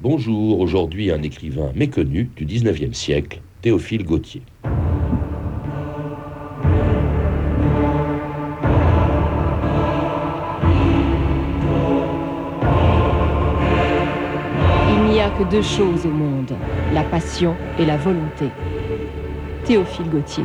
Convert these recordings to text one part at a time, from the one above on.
Bonjour, aujourd'hui un écrivain méconnu du 19e siècle, Théophile Gautier. Il n'y a que deux choses au monde, la passion et la volonté. Théophile Gautier.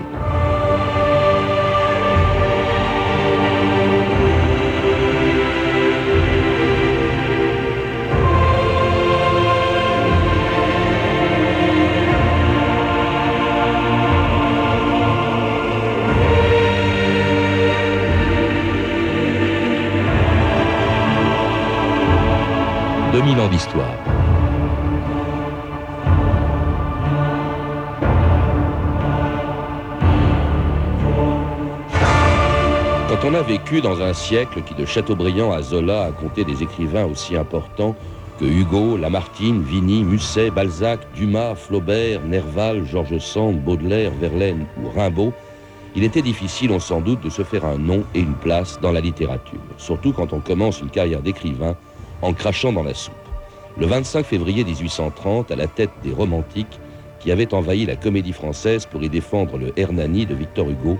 Quand on a vécu dans un siècle qui de Chateaubriand à Zola a compté des écrivains aussi importants que Hugo, Lamartine, Vigny, Musset, Balzac, Dumas, Flaubert, Nerval, Georges Sand, Baudelaire, Verlaine ou Rimbaud, il était difficile, on s'en doute, de se faire un nom et une place dans la littérature, surtout quand on commence une carrière d'écrivain en crachant dans la soupe. Le 25 février 1830, à la tête des romantiques qui avaient envahi la comédie française pour y défendre le Hernani de Victor Hugo,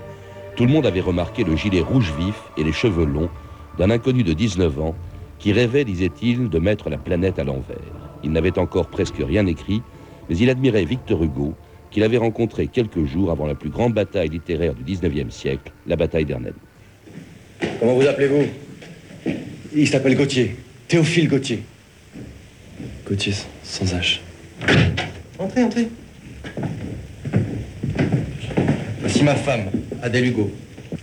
tout le monde avait remarqué le gilet rouge vif et les cheveux longs d'un inconnu de 19 ans qui rêvait, disait-il, de mettre la planète à l'envers. Il n'avait encore presque rien écrit, mais il admirait Victor Hugo, qu'il avait rencontré quelques jours avant la plus grande bataille littéraire du 19e siècle, la bataille d'Hernani. Comment vous appelez-vous? Il s'appelle Gauthier, Théophile Gauthier. Gauthier, sans H. Entrez, entrez. Voici ma femme, Adèle Hugo.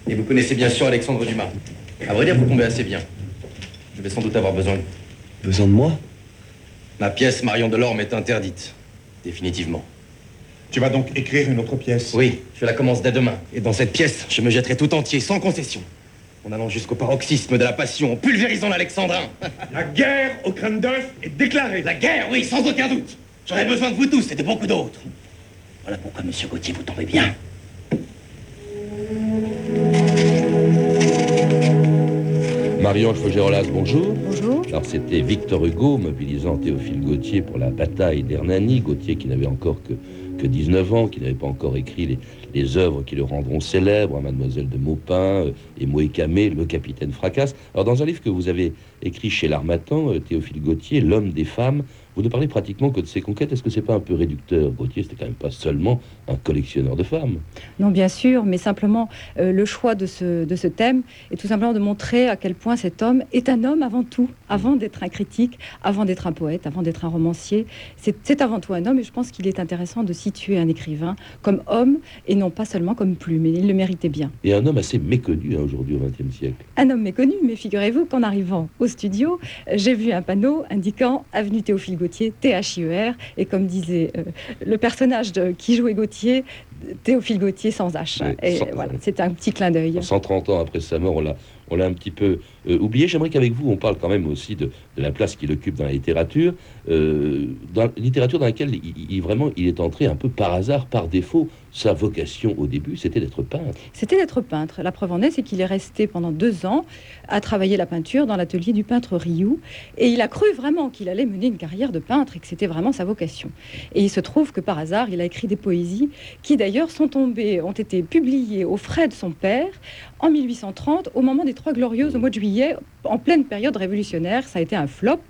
Et vous connaissez bien sûr Alexandre Dumas. À vrai dire, vous tombez assez bien. Je vais sans doute avoir besoin de Besoin de moi? Ma pièce Marion Delorme est interdite. Définitivement. Tu vas donc écrire une autre pièce? Oui, je la commence dès demain. Et dans cette pièce, je me jetterai tout entier, sans concession. En allant jusqu'au paroxysme de la passion, en pulvérisant l'Alexandrin. La guerre au crâne d'œuf est déclarée. La guerre, oui, sans aucun doute. J'aurais besoin de vous tous et de beaucoup d'autres. Voilà pourquoi, monsieur Gauthier, vous tombez bien. Marion Fogérolas, bonjour. Bonjour. Alors c'était Victor Hugo mobilisant Théophile Gautier pour la bataille d'Hernani. Gautier qui n'avait encore que, que 19 ans, qui n'avait pas encore écrit les, œuvres qui le rendront célèbre, Mademoiselle de Maupin euh, et Moécamé, Le Capitaine Fracasse. Alors dans un livre que vous avez écrit chez l'Armatan, euh, Théophile Gautier, L'homme des femmes, vous ne parlez pratiquement que de ses conquêtes. Est-ce que c'est pas un peu réducteur Gautier, c'était quand même pas seulement un collectionneur de femmes. Non, bien sûr, mais simplement euh, le choix de ce, de ce thème est tout simplement de montrer à quel point cet homme est un homme avant tout, avant d'être un critique, avant d'être un poète, avant d'être un romancier. C'est avant tout un homme et je pense qu'il est intéressant de situer un écrivain comme homme et non pas seulement comme plume. Et il le méritait bien. Et un homme assez méconnu hein, aujourd'hui au XXe siècle. Un homme méconnu, mais figurez-vous qu'en arrivant au studio, j'ai vu un panneau indiquant Avenue Théophile Gautier, T-H-I-E-R, et comme disait euh, le personnage de, qui jouait Gautier, Théophile Gautier sans H. Et sans- voilà, c'était un petit clin d'œil. 130 ans après sa mort, on l'a, on l'a un petit peu euh, oublié. J'aimerais qu'avec vous, on parle quand même aussi de, de la place qu'il occupe dans la littérature, euh, dans la littérature dans laquelle il, il- vraiment il est entré un peu par hasard, par défaut. Sa vocation au début, c'était d'être peintre. C'était d'être peintre. La preuve en est, c'est qu'il est resté pendant deux ans à travailler la peinture dans l'atelier du peintre Rioux. Et il a cru vraiment qu'il allait mener une carrière de peintre et que c'était vraiment sa vocation. Et il se trouve que par hasard, il a écrit des poésies qui d'ailleurs sont tombées, ont été publiées aux frais de son père en 1830, au moment des Trois Glorieuses, au mois de juillet, en pleine période révolutionnaire. Ça a été un flop,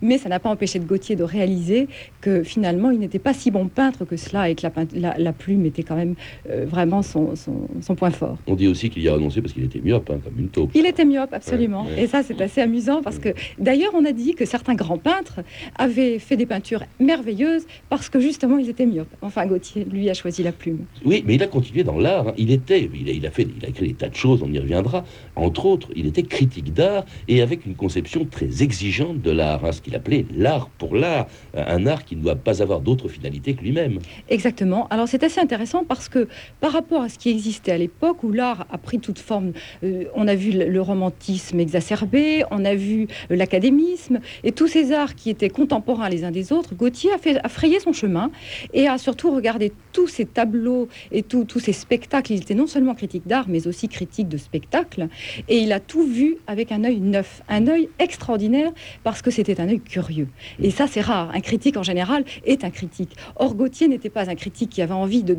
mais ça n'a pas empêché de Gautier de réaliser que finalement, il n'était pas si bon peintre que cela et que la plume était quand même euh, vraiment son- son- son point fort. On dit aussi qu'il y a renoncé parce qu'il était myope, hein, comme une taupe. Il était myope, absolument. Ouais, ouais. Et ça, c'est assez amusant parce que, d'ailleurs, on a dit que certains grands peintres avaient fait des peintures merveilleuses parce que, justement, ils étaient myopes. Enfin, Gautier, lui, a choisi la plume. Oui, mais il a continué dans l'art. hein. Il était, il a, il a fait, il a écrit des tas de choses. On y reviendra. Entre autres, il était critique d'art et avec une conception très exigeante de l'art, hein, ce qu'il appelait l'art pour l'art, un art qui ne doit pas avoir d'autre finalité que lui-même. Exactement. Alors, c'est assez intéressant parce que par rapport à ce qui existait à l'époque, où l'art a pris toute forme, euh, on a vu le, romantisme exacerbé, on a vu euh, l'académisme, et tous ces arts qui étaient contemporains les uns des autres, Gauthier a, fait, a frayé son chemin et a surtout regardé tous ces tableaux et tous ces spectacles. Il était non seulement critique d'art, mais aussi critique de spectacle, et il a tout vu avec un œil neuf, un œil extraordinaire parce que c'était un œil curieux. Et ça, c'est rare. Un critique en général est un critique. Or, Gauthier n'était pas un critique qui avait envie de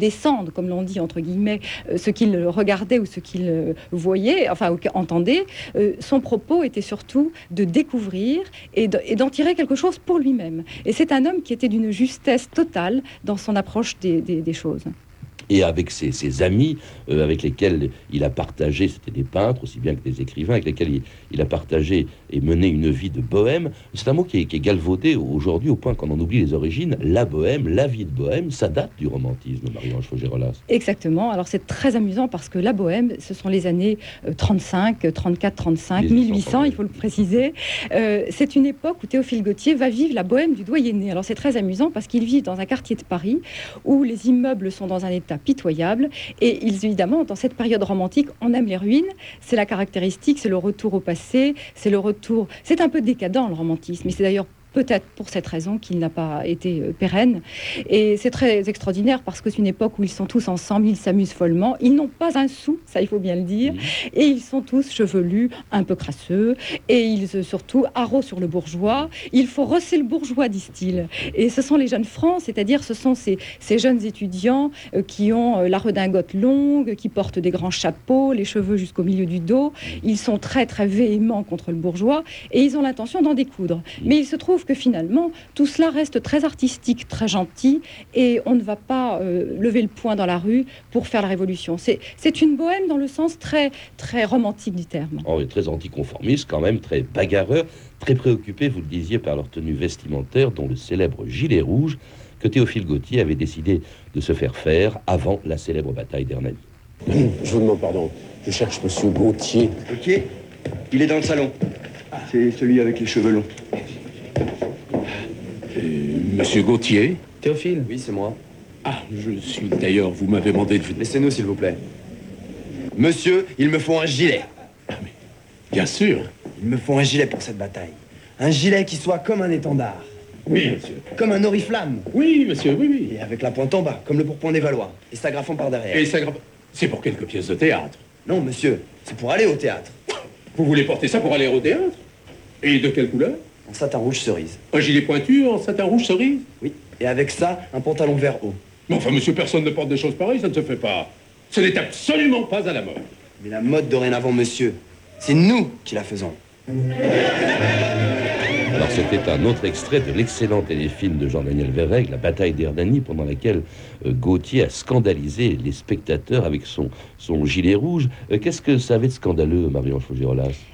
comme l'on dit entre guillemets, euh, ce qu'il regardait ou ce qu'il euh, voyait, enfin, entendait. Euh, son propos était surtout de découvrir et d'en tirer quelque chose pour lui-même. Et c'est un homme qui était d'une justesse totale dans son approche des choses et avec ses, amis avec lesquels il a partagé, c'était des peintres aussi bien que des écrivains, avec lesquels il, a partagé et mené une vie de bohème. C'est un mot qui est, galvaudé aujourd'hui au point qu'on en oublie les origines. La bohème, la vie de bohème, ça date du romantisme, Marie-Ange Faugerolas. Exactement. Alors c'est très amusant parce que la bohème, ce sont les années 35, 34, 35, 1800, il faut le préciser. Euh, c'est une époque où Théophile Gautier va vivre la bohème du doyenné. Alors c'est très amusant parce qu'il vit dans un quartier de Paris où les immeubles sont dans un état pitoyable. Et ils, évidemment, dans cette période romantique, on aime les ruines. C'est la caractéristique, c'est le retour au passé, c'est le retour. C'est un peu décadent le romantisme. Et c'est d'ailleurs peut-être pour cette raison qu'il n'a pas été euh, pérenne. Et c'est très extraordinaire parce que c'est une époque où ils sont tous ensemble, ils s'amusent follement, ils n'ont pas un sou, ça il faut bien le dire, et ils sont tous chevelus, un peu crasseux, et ils euh, surtout arrosent sur le bourgeois. Il faut rosser le bourgeois, disent-ils. Et ce sont les jeunes francs, c'est-à-dire ce sont ces, ces jeunes étudiants euh, qui ont la redingote longue, qui portent des grands chapeaux, les cheveux jusqu'au milieu du dos. Ils sont très très véhéments contre le bourgeois et ils ont l'intention d'en découdre. Mais il se trouve que finalement, tout cela reste très artistique, très gentil, et on ne va pas euh, lever le poing dans la rue pour faire la révolution. C'est une bohème dans le sens très, très romantique du terme. Oh, et très anticonformiste quand même, très bagarreur, très préoccupé, vous le disiez, par leur tenue vestimentaire, dont le célèbre gilet rouge que Théophile Gautier avait décidé de se faire faire avant la célèbre bataille d'Hernani. Je vous demande pardon, je cherche Monsieur Gautier. Gautier Il est dans le salon. C'est celui avec les cheveux longs. Monsieur Gauthier Théophile Oui, c'est moi. Ah, je suis d'ailleurs, vous m'avez demandé de... Laissez-nous, s'il vous plaît. Monsieur, il me faut un gilet. Ah, mais bien sûr. Il me faut un gilet pour cette bataille. Un gilet qui soit comme un étendard. Oui, monsieur. Comme un oriflamme. Oui, monsieur, oui, oui. Et avec la pointe en bas, comme le pourpoint des Valois. Et s'agrafant par derrière. Et s'agrafant... C'est pour quelques pièces de théâtre. Non, monsieur, c'est pour aller au théâtre. Vous voulez porter ça pour aller au théâtre? Et de quelle couleur? En satin rouge cerise. Un gilet pointu en satin rouge cerise? Oui. Et avec ça, un pantalon vert haut. Mais enfin, monsieur, personne ne porte des choses pareilles, ça ne se fait pas. Ce n'est absolument pas à la mode. Mais la mode dorénavant, monsieur, c'est nous qui la faisons. Alors c'était un autre extrait de l'excellent téléfilm de Jean-Daniel Verreg, La bataille d'Hernani, pendant laquelle Gauthier a scandalisé les spectateurs avec son, son gilet rouge. Euh, qu'est-ce que ça avait de scandaleux, Marie-Ange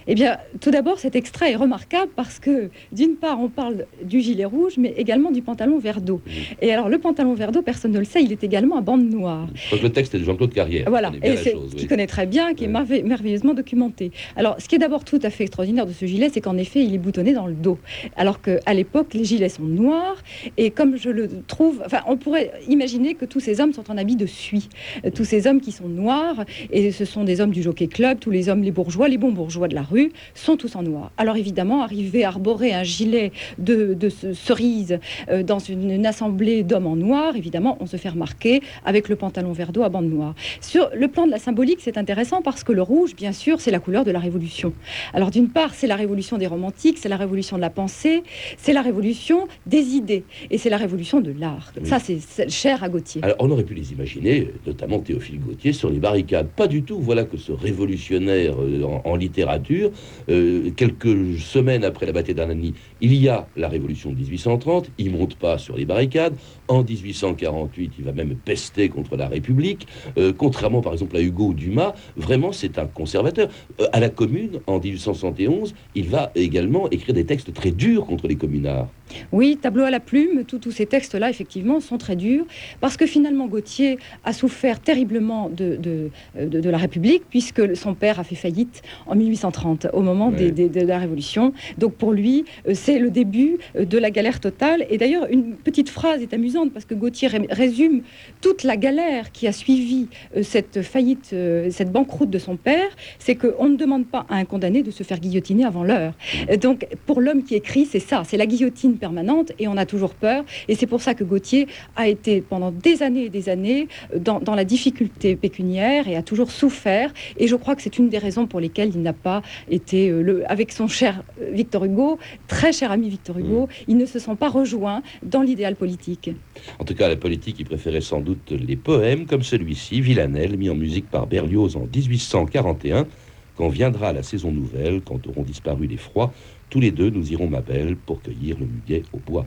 Eh bien, tout d'abord, cet extrait est remarquable parce que, d'une part, on parle du gilet rouge, mais également du pantalon vert d'eau. Et alors, le pantalon vert d'eau, personne ne le sait, il est également à bande noire. Donc le texte est de Jean-Claude Carrière. Voilà, et c'est qui connaît très bien, qui est merveilleusement documenté. Alors, ce qui est d'abord tout à fait extraordinaire de ce gilet, c'est qu'en effet, il est boutonné dans le dos. Alors qu'à l'époque, les gilets sont noirs, et comme je le trouve, enfin, on pourrait imaginer que tous ces hommes sont en habit de suie. Euh, tous ces hommes qui sont noirs, et ce sont des hommes du Jockey Club, tous les hommes, les bourgeois, les bons bourgeois de la rue, sont tous en noir. Alors évidemment, arriver à arborer un gilet de, cerise euh, dans une, assemblée d'hommes en noir, évidemment, on se fait remarquer avec le pantalon vert d'eau à bande noire. Sur le plan de la symbolique, c'est intéressant parce que le rouge, bien sûr, c'est la couleur de la révolution. Alors d'une part, c'est la révolution des romantiques, c'est la révolution de la pensée, c'est la révolution des idées, et c'est la révolution de l'art. Ça, c'est cher à Gauthier. Alors, on aurait pu les imaginer, notamment Théophile Gautier, sur les barricades. Pas du tout. Voilà que ce révolutionnaire euh, en, littérature, euh, quelques semaines après la bataille d'Anani, il y a la révolution de 1830. Il monte pas sur les barricades. En 1848, il va même pester contre la République. Euh, contrairement, par exemple, à Hugo Dumas, vraiment, c'est un conservateur. à la Commune, en 1871, il va également écrire des textes très durs contre les communards. Oui, tableau à la plume, tous ces textes-là, effectivement, sont très durs, parce que finalement, Gauthier a souffert terriblement de, de, de, la République, puisque son père a fait faillite en 1830, au moment de la Révolution. Donc pour lui, euh, c'est le début euh, de la galère totale. Et d'ailleurs, une petite phrase est amusante, parce que Gauthier résume toute la galère qui a suivi euh, cette faillite, cette banqueroute de son père, c'est qu'on ne demande pas à un condamné de se faire guillotiner avant l'heure. Donc pour l'homme qui écrit, c'est ça, c'est la guillotine permanente et on a toujours peur. Et c'est pour ça que Gauthier a été pendant des années et des années dans, la difficulté pécuniaire et a toujours souffert. Et je crois que c'est une des raisons pour lesquelles il n'a pas été, euh, le, avec son cher euh, Victor Hugo, très cher ami Victor Hugo, mm. ils ne se sont pas rejoints dans l'idéal politique. En tout cas, la politique, il préférait sans doute les poèmes comme celui-ci, Villanelle, mis en musique par Berlioz en 1841. Quand viendra la saison nouvelle, quand auront disparu les froids, tous les deux, nous irons, ma belle, pour cueillir le muguet au bois.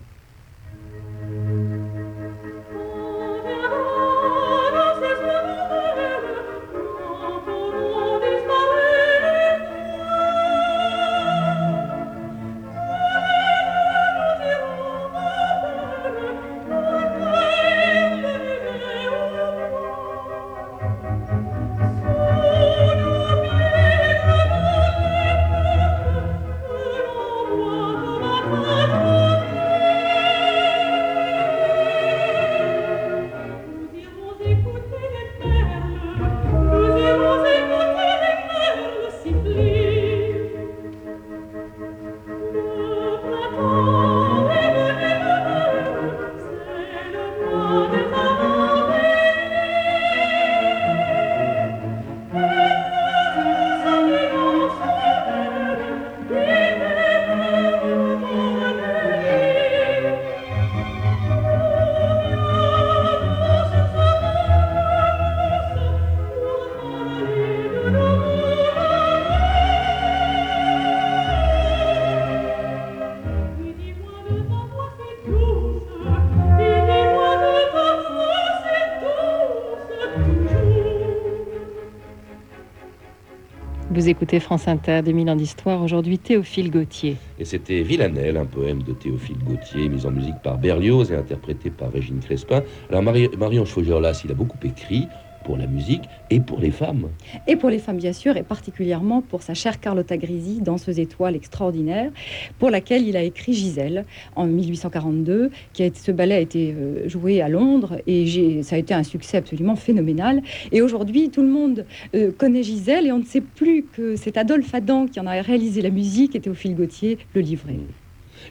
Vous écoutez France Inter, des ans d'histoire, aujourd'hui Théophile Gautier. Et c'était Villanelle, un poème de Théophile Gautier, mis en musique par Berlioz et interprété par Régine Crespin. Alors Marion Chaugerlas, il a beaucoup écrit, pour la musique et pour les femmes. Et pour les femmes, bien sûr, et particulièrement pour sa chère Carlotta Grisi, danseuse étoile extraordinaire, pour laquelle il a écrit Gisèle en 1842. Qui a été, ce ballet a été euh, joué à Londres et ça a été un succès absolument phénoménal. Et aujourd'hui, tout le monde euh, connaît Gisèle et on ne sait plus que c'est Adolphe Adam qui en a réalisé la musique et Théophile Gautier le livret.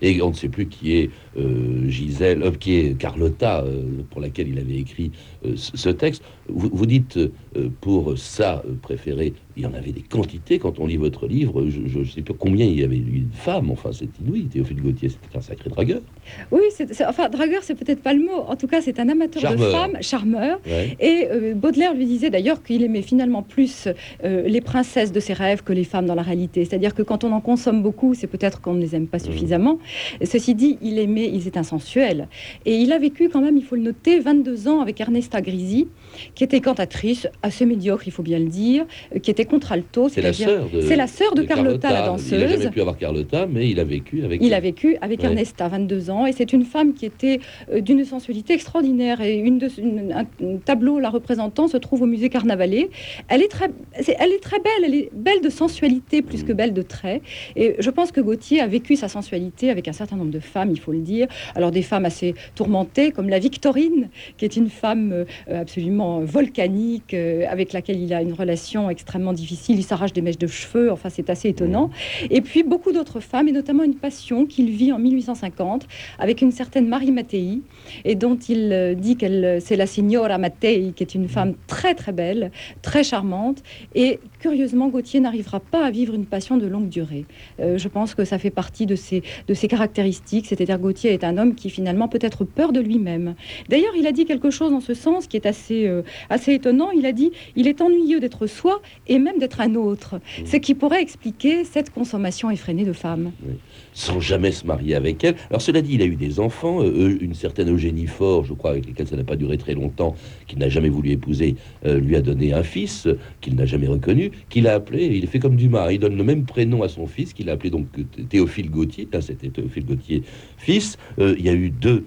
Et on ne sait plus qui est euh, Gisèle, euh, qui est Carlotta, euh, pour laquelle il avait écrit ce texte. Vous, dites, pour ça préféré, il y en avait des quantités quand on lit votre livre. Je ne sais pas combien il y avait de femmes. Enfin, c'est inouï. Théophile Gauthier, c'était un sacré dragueur. Oui, enfin, dragueur, c'est peut-être pas le mot. En tout cas, c'est un amateur de femmes, charmeur. Et Baudelaire lui disait d'ailleurs qu'il aimait finalement plus les princesses de ses rêves que les femmes dans la réalité. C'est-à-dire que quand on en consomme beaucoup, c'est peut-être qu'on ne les aime pas mmh. suffisamment. Ceci dit, il aimait, ils étaient insensuels. Et il a vécu quand même, il faut le noter, 22 ans avec Ernesta Grisi, qui était cantatrice, assez médiocre, il faut bien le dire, qui était contralto. C'est la sœur de, c'est la sœur de, Carlotta, la danseuse. Il n'a jamais pu avoir Carlotta, mais il a vécu avec. Il a vécu avec Ernesta, 22 ans, et c'est une femme qui était euh, d'une sensualité extraordinaire. Et une de, un, tableau la représentant se trouve au musée Carnavalet. Elle est très, elle est très belle, elle est belle de sensualité plus que mm. belle de traits. Et je pense que Gauthier a vécu sa sensualité avec un certain nombre de femmes, il faut le dire. Alors des femmes assez tourmentées, comme la Victorine, qui est une femme euh, absolument volcanique, euh, avec laquelle il a une relation extrêmement difficile. Il s'arrache des mèches de cheveux, enfin c'est assez étonnant. Et puis beaucoup d'autres femmes, et notamment une passion qu'il vit en 1850 avec une certaine Marie Mattei, et dont il euh, dit qu'elle c'est la signora Mattei, qui est une femme très très belle, très charmante. Et curieusement, Gauthier n'arrivera pas à vivre une passion de longue durée. je pense que ça fait partie de ses, de ses caractéristiques, c'est-à-dire Gauthier est un homme qui finalement peut être peur de lui-même. D'ailleurs, il a dit quelque chose dans ce sens qui est assez, euh, assez étonnant. Il a dit il est ennuyeux d'être soi et même d'être un autre, ce qui pourrait expliquer cette consommation effrénée de femmes. sans jamais se marier avec elle. Alors cela dit, il a eu des enfants, euh, une certaine Eugénie Faure, je crois, avec lesquels ça n'a pas duré très longtemps, qu'il n'a jamais voulu épouser, euh, lui a donné un fils qu'il n'a jamais reconnu, qu'il a appelé, il fait comme Dumas, il donne le même prénom à son fils, qu'il a appelé donc Théophile Gautier, là c'était Théophile Gautier fils. il y a eu deux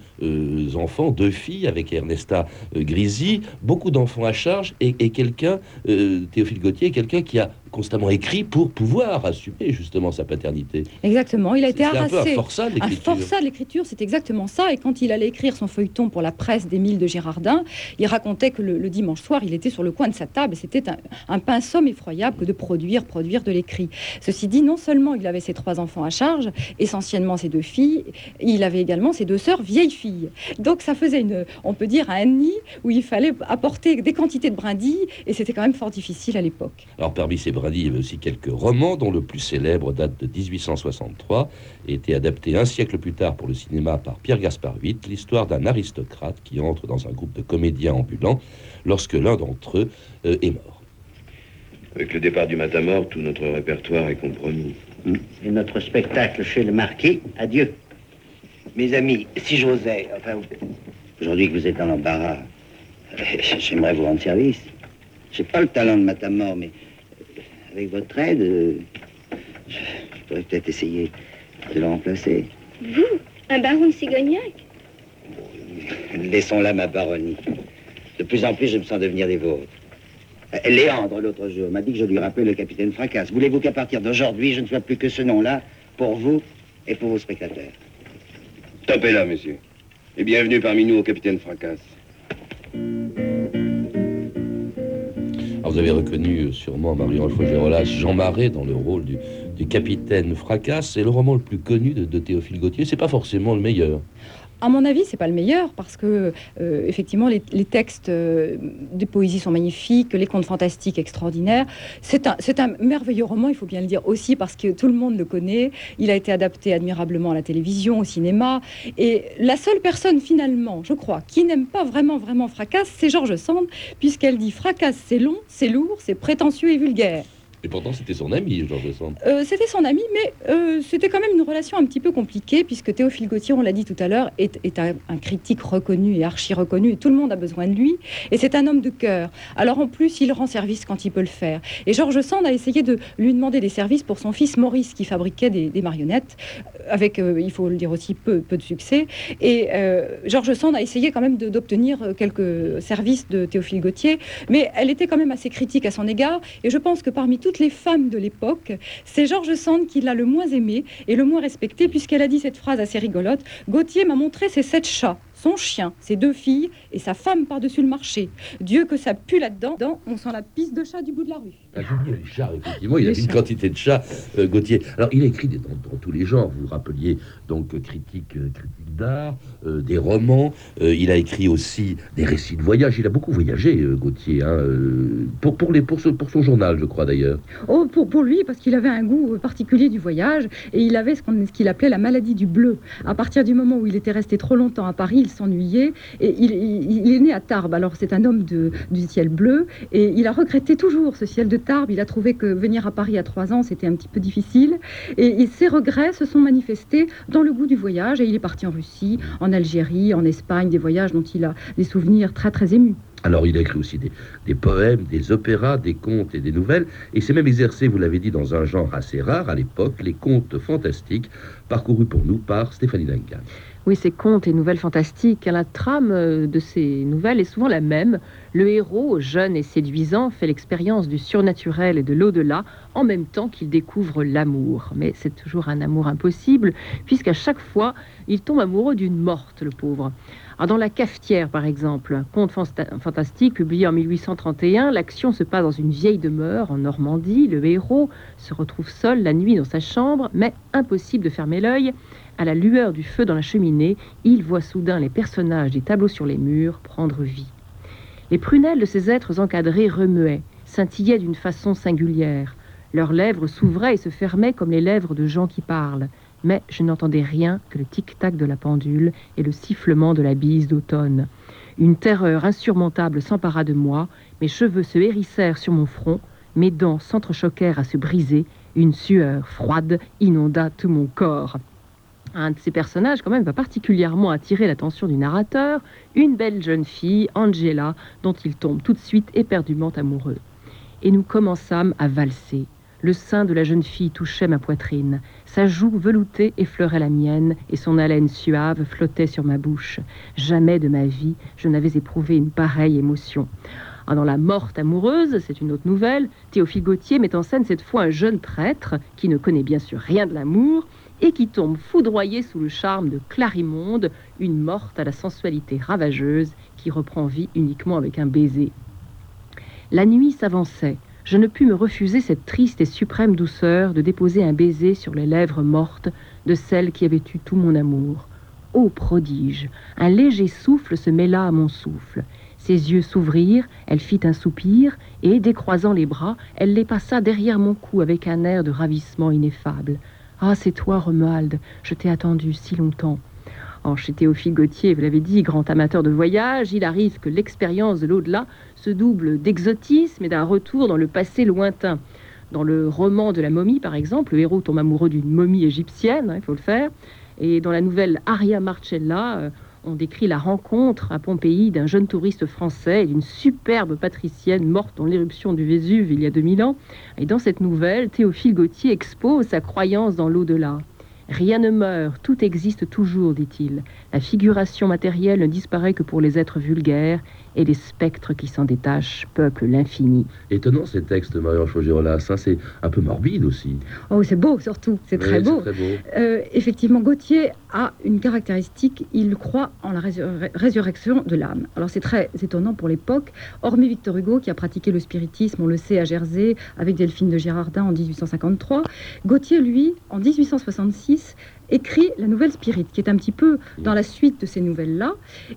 enfants, deux filles avec Ernesta Grisi, beaucoup d'enfants à charge, et, et quelqu'un, Théophile Gautier, quelqu'un qui a constamment écrit pour pouvoir assumer justement sa paternité. Exactement, il a été harassé. Un, peu un forçat de l'écriture. Un forçat de l'écriture, c'est exactement ça. Et quand il allait écrire son feuilleton pour la presse d'Émile de Girardin, il racontait que le, dimanche soir, il était sur le coin de sa table. C'était un, un pinceau effroyable que de produire, produire de l'écrit. Ceci dit, non seulement il avait ses trois enfants à charge, essentiellement ses deux filles, il avait également ses deux sœurs vieilles filles. Donc ça faisait une, on peut dire, un nid où il fallait apporter des quantités de brindilles, et c'était quand même fort difficile à l'époque. Alors parmi ces brindilles, il y avait aussi quelques romans, dont le plus célèbre date de 1863 et été adapté un siècle plus tard pour le cinéma par Pierre Gaspard VIII, l'histoire d'un aristocrate qui entre dans un groupe de comédiens ambulants lorsque l'un d'entre eux euh, est mort. Avec le départ du matamor, tout notre répertoire est compromis. Et notre spectacle chez le marquis, adieu. Mes amis, si j'osais, enfin, aujourd'hui que vous êtes dans l'embarras, j'aimerais vous rendre service. J'ai pas le talent de matamor, mais avec votre aide, euh, je, pourrais peut-être essayer de le remplacer. Vous Un baron de Cigognac? Laissons là ma baronnie. De plus en plus, je me sens devenir des vôtres. Euh, Léandre, l'autre jour, m'a dit que je lui rappelais le capitaine Fracasse. Voulez-vous qu'à partir d'aujourd'hui, je ne sois plus que ce nom-là pour vous et pour vos spectateurs? Tapez là, monsieur. Et bienvenue parmi nous au capitaine Fracasse. Vous avez reconnu sûrement Marion Gérolas, Jean Marais dans le rôle du, capitaine Fracasse. C'est le roman le plus connu de, de Théophile Gautier. C'est pas forcément le meilleur. À mon avis, c'est pas le meilleur parce que euh, effectivement les, textes euh, des poésies sont magnifiques, les contes fantastiques extraordinaires. C'est un, un merveilleux roman, il faut bien le dire aussi parce que tout le monde le connaît. Il a été adapté admirablement à la télévision, au cinéma. Et la seule personne finalement, je crois, qui n'aime pas vraiment vraiment Fracasse, c'est Georges Sand, puisqu'elle dit Fracasse, c'est long, c'est lourd, c'est prétentieux et vulgaire. Et pourtant, c'était son ami, Georges Sand. Euh, c'était son ami, mais euh, c'était quand même une relation un petit peu compliquée, puisque Théophile Gautier, on l'a dit tout à l'heure, est, un, critique reconnu et archi reconnu, et tout le monde a besoin de lui. Et c'est un homme de cœur. Alors en plus, il rend service quand il peut le faire. Et Georges Sand a essayé de lui demander des services pour son fils Maurice, qui fabriquait des, marionnettes, avec, euh, il faut le dire aussi, peu, peu de succès. Et Georges Sand a essayé quand même d'obtenir quelques services de Théophile Gautier, mais elle était quand même assez critique à son égard. Et je pense que parmi toutes les femmes de l'époque, c'est Georges Sand qui l'a le moins aimé et le moins respecté, puisqu'elle a dit cette phrase assez rigolote Gauthier m'a montré ses sept chats son chien, ses deux filles et sa femme par-dessus le marché. Dieu que ça pue là-dedans, on sent la piste de chat du bout de la rue. Ah, les chats, effectivement, il y a une quantité de chats, euh, Gauthier. Alors, il a écrit dans, tous les genres, vous vous rappeliez, donc, euh, critique, euh, critique d'art, des romans, il a écrit aussi des récits de voyage, il a beaucoup voyagé, Gauthier, hein, pour, pour, les, pour, pour son journal, je crois d'ailleurs. Oh, pour, pour lui, parce qu'il avait un goût particulier du voyage, et il avait ce qu'il appelait la maladie du bleu. À partir du moment où il était resté trop longtemps à Paris, il s'ennuyait. Et il, est né à Tarbes. Alors c'est un homme du ciel bleu. Et il a regretté toujours ce ciel de Tarbes. Il a trouvé que venir à Paris à trois ans, c'était un petit peu difficile. Et, ses regrets se sont manifestés dans le goût du voyage. Et il est parti en Russie, en Algérie, en Espagne, des voyages dont il a des souvenirs très très émus. Alors il a écrit aussi des, poèmes, des opéras, des contes et des nouvelles, et s'est même exercé, vous l'avez dit, dans un genre assez rare à l'époque, les contes fantastiques, parcourus pour nous par Stéphanie Duncan. Oui, ces contes et nouvelles fantastiques, la trame euh, de ces nouvelles est souvent la même. Le héros, jeune et séduisant, fait l'expérience du surnaturel et de l'au-delà en même temps qu'il découvre l'amour. Mais c'est toujours un amour impossible, puisqu'à chaque fois, il tombe amoureux d'une morte, le pauvre. dans La cafetière, par exemple, un conte fantastique publié en 1831, l'action se passe dans une vieille demeure en Normandie. Le héros se retrouve seul la nuit dans sa chambre, mais impossible de fermer l'œil à la lueur du feu dans la cheminée, il voit soudain les personnages des tableaux sur les murs prendre vie. Les prunelles de ces êtres encadrés remuaient, scintillaient d'une façon singulière. Leurs lèvres s'ouvraient et se fermaient comme les lèvres de gens qui parlent. Mais je n'entendais rien que le tic-tac de la pendule et le sifflement de la bise d'automne. Une terreur insurmontable s'empara de moi, mes cheveux se hérissèrent sur mon front, mes dents s'entrechoquèrent à se briser, une sueur froide inonda tout mon corps. Un de ces personnages, quand même, va particulièrement attirer l'attention du narrateur, une belle jeune fille, Angela, dont il tombe tout de suite éperdument amoureux. Et nous commençâmes à valser. Le sein de la jeune fille touchait ma poitrine. Sa joue veloutée effleurait la mienne et son haleine suave flottait sur ma bouche. Jamais de ma vie je n'avais éprouvé une pareille émotion. Dans La Morte amoureuse, c'est une autre nouvelle, Théophile Gautier met en scène cette fois un jeune prêtre qui ne connaît bien sûr rien de l'amour et qui tombe foudroyé sous le charme de Clarimonde, une morte à la sensualité ravageuse qui reprend vie uniquement avec un baiser. La nuit s'avançait je ne pus me refuser cette triste et suprême douceur de déposer un baiser sur les lèvres mortes de celle qui avait eu tout mon amour. Ô prodige Un léger souffle se mêla à mon souffle. Ses yeux s'ouvrirent, elle fit un soupir, et, décroisant les bras, elle les passa derrière mon cou avec un air de ravissement ineffable. Ah, c'est toi, Romuald, je t'ai attendu si longtemps. Oh, chez Théophile Gautier, vous l'avez dit, grand amateur de voyage, il arrive que l'expérience de l'au-delà se double d'exotisme et d'un retour dans le passé lointain. Dans le roman de la momie, par exemple, le héros tombe amoureux d'une momie égyptienne, hein, il faut le faire. Et dans la nouvelle Aria Marcella, euh, on décrit la rencontre à Pompéi d'un jeune touriste français et d'une superbe patricienne morte dans l'éruption du Vésuve il y a 2000 ans. Et dans cette nouvelle, Théophile Gautier expose sa croyance dans l'au-delà. Rien ne meurt, tout existe toujours, dit-il. La figuration matérielle ne disparaît que pour les êtres vulgaires, et les spectres qui s'en détachent peuplent l'infini. Étonnant ces textes, Marion Chaugirolas, ça c'est un peu morbide aussi. Oh, c'est beau surtout, c'est très, beau. Euh, effectivement, Gauthier a une caractéristique, il croit en la résurrection de l'âme. Alors c'est très étonnant pour l'époque, hormis Victor Hugo qui a pratiqué le spiritisme, on le sait, à Jersey, avec Delphine de Girardin en 1853, Gauthier, lui, en 1866, écrit La Nouvelle Spirit, qui est un petit peu dans la suite de ces nouvelles-là.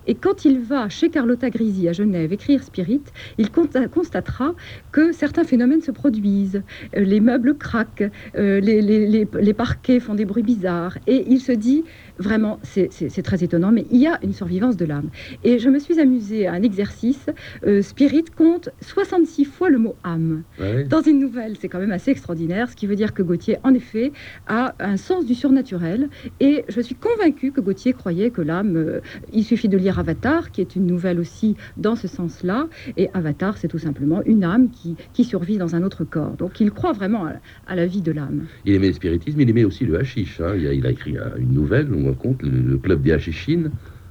Et quand il va chez Carlotta Grisi à Genève écrire Spirit, il constatera que certains phénomènes se produisent. Euh, les meubles craquent, euh, les, les, parquets font des bruits bizarres. Et il se dit, Vraiment, c'est très étonnant, mais il y a une survivance de l'âme. Et je me suis amusée à un exercice. Euh, Spirit compte 66 fois le mot âme. Dans une nouvelle, c'est quand même assez extraordinaire, ce qui veut dire que Gauthier, en effet, a un sens du surnaturel. Et je suis convaincue que Gauthier croyait que l'âme, euh, il suffit de lire Avatar, qui est une nouvelle aussi dans ce sens-là. Et Avatar, c'est tout simplement une âme qui, qui, survit dans un autre corps. Donc il croit vraiment à, la vie de l'âme. Il aimait le spiritisme, il aimait aussi le hashish. Hein. Il, a, écrit une nouvelle compte, le, club des Hachichines,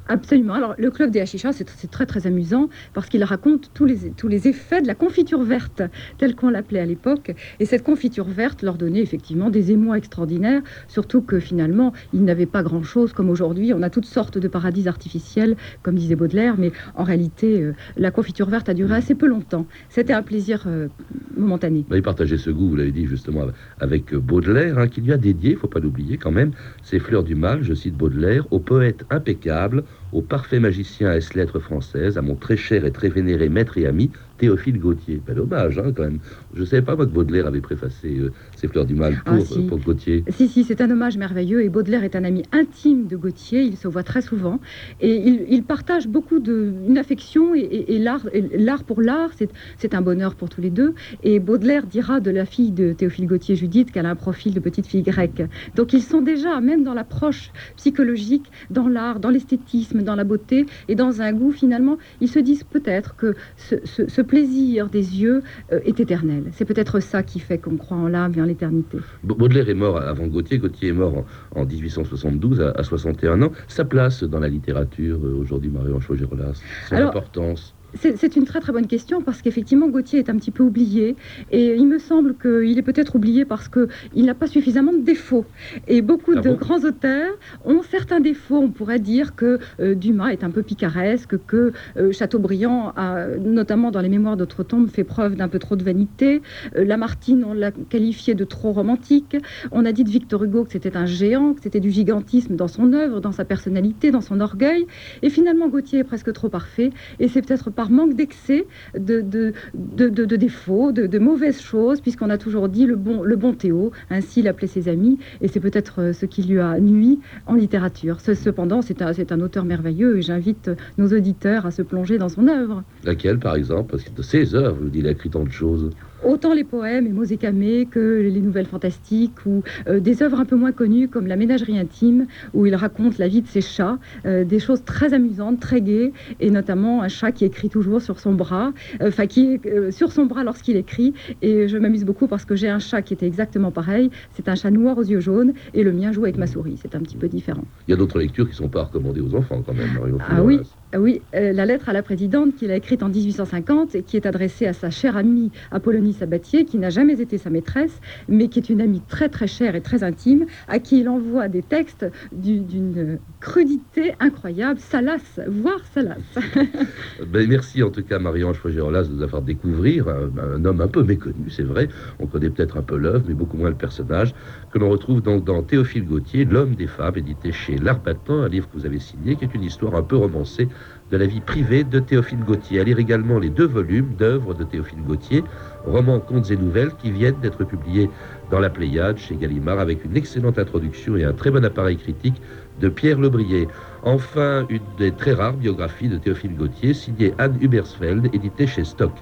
Absolument. Alors, le club des Hachichas, c'est très très amusant parce qu'il raconte tous les, tous les effets de la confiture verte, telle qu'on l'appelait à l'époque. Et cette confiture verte leur donnait effectivement des émois extraordinaires, surtout que finalement, ils n'avaient pas grand-chose comme aujourd'hui. On a toutes sortes de paradis artificiels, comme disait Baudelaire, mais en réalité, euh, la confiture verte a duré assez peu longtemps. C'était un plaisir euh, momentané. il partageait ce goût, vous l'avez dit justement, avec Baudelaire, hein, qui lui a dédié, il ne faut pas l'oublier quand même, ses fleurs du mal, je cite Baudelaire, au poète impeccable au parfait magicien est lettres française, à mon très cher et très vénéré maître et ami, Théophile Gautier. Bel hommage, hein, quand même. Je ne savais pas, moi, que Baudelaire avait préfacé euh, ses fleurs du mal pour, ah, si. Euh, pour Gautier. Si, si, c'est un hommage merveilleux. Et Baudelaire est un ami intime de Gautier. Il se voit très souvent. Et il, partage beaucoup de, une affection. Et, l'art pour l'art, c'est un bonheur pour tous les deux. Et Baudelaire dira de la fille de Théophile Gautier, Judith, qu'elle a un profil de petite fille grecque. Donc ils sont déjà, même dans l'approche psychologique, dans l'art, dans l'esthétisme, dans la beauté et dans un goût, finalement, ils se disent peut-être que ce plaisir des yeux euh, est éternel. C'est peut-être ça qui fait qu'on croit en l'âme et en l'éternité. Baudelaire est mort avant Gauthier. Gauthier est mort en, 1872 à, 61 ans. Sa place dans la littérature euh, aujourd'hui, Marion Chaugerolas, son importance c'est une très très bonne question parce qu'effectivement Gauthier est un petit peu oublié et il me semble qu'il est peut-être oublié parce qu'il n'a pas suffisamment de défauts. Et beaucoup ah de grands auteurs ont certains défauts. On pourrait dire que euh, Dumas est un peu picaresque, que euh, Chateaubriand, a, notamment dans les mémoires d'Outre-Tombe, fait preuve d'un peu trop de vanité. Euh, Lamartine, on l'a qualifié de trop romantique. On a dit de Victor Hugo que c'était un géant, que c'était du gigantisme dans son œuvre, dans sa personnalité, dans son orgueil. Et finalement Gauthier est presque trop parfait. Et c'est peut-être par manque d'excès, de, de, défauts, de, mauvaises choses, puisqu'on a toujours dit le bon, le bon Théo, ainsi il appelait ses amis, et c'est peut-être euh, ce qui lui a nui en littérature. Cependant, c'est un, un auteur merveilleux, et j'invite nos auditeurs à se plonger dans son œuvre. Laquelle, par exemple? Parce que de ses œuvres, il a écrit tant de choses. Autant les poèmes et Mosekame que les nouvelles fantastiques ou euh, des œuvres un peu moins connues comme La ménagerie intime où il raconte la vie de ses chats, euh, des choses très amusantes, très gaies et notamment un chat qui écrit toujours sur son bras, euh, enfin qui est sur son bras lorsqu'il écrit et je m'amuse beaucoup parce que j'ai un chat qui était exactement pareil, c'est un chat noir aux yeux jaunes et le mien joue avec ma souris, c'est un petit peu différent. Il y a d'autres lectures qui ne sont pas recommandées aux enfants quand même, Mario Ah oui, ah oui, la lettre à la présidente qu'il a écrite en 1850 et qui est adressée à sa chère amie Apollonie Sabatier, qui n'a jamais été sa maîtresse, mais qui est une amie très très chère et très intime, à qui il envoie des textes d'une crudité incroyable, salace, voire salace. ben, merci en tout cas Marie-Ange Frogerolas de nous avoir découvrir un, homme un peu méconnu, c'est vrai. On connaît peut-être un peu l'œuvre, mais beaucoup moins le personnage, que l'on retrouve donc dans Théophile Gautier, L'homme des femmes, édité chez L'Arbatant, un livre que vous avez signé, qui est une histoire un peu romancée de la vie privée de Théophile Gautier. À lire également les deux volumes d'œuvres de Théophile Gautier, romans, contes et nouvelles, qui viennent d'être publiés dans la Pléiade chez Gallimard avec une excellente introduction et un très bon appareil critique de Pierre Lebrier. Enfin, une des très rares biographies de Théophile Gautier, signée Anne Hubersfeld, éditée chez Stock.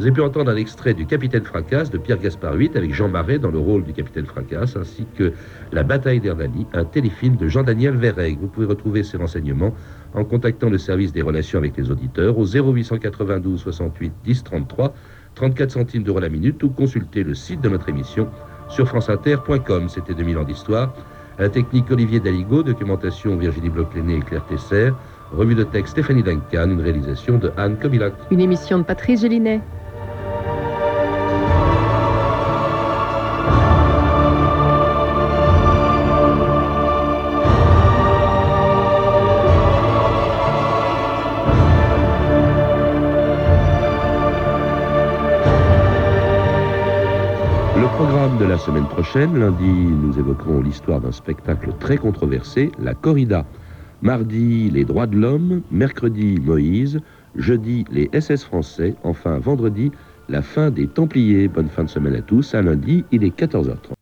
Vous avez pu entendre un extrait du Capitaine Fracasse de Pierre Gaspard VIII avec Jean Marais dans le rôle du Capitaine Fracasse, ainsi que La bataille d'Hernani, un téléfilm de Jean-Daniel Verreg. Vous pouvez retrouver ces renseignements en contactant le service des relations avec les auditeurs au 0892 68 10 33, 34 centimes d'euros la minute ou consulter le site de notre émission sur franceinter.com. C'était 2000 ans d'histoire. la technique Olivier Daligo, documentation Virginie bloch et Claire Tesser, revue de texte Stéphanie Duncan, une réalisation de Anne Kobilac. Une émission de Patrice Gélinet. Semaine prochaine, lundi, nous évoquerons l'histoire d'un spectacle très controversé, la corrida. Mardi, les droits de l'homme, mercredi, Moïse, jeudi, les SS français, enfin vendredi, la fin des Templiers. Bonne fin de semaine à tous, à lundi, il est 14h30.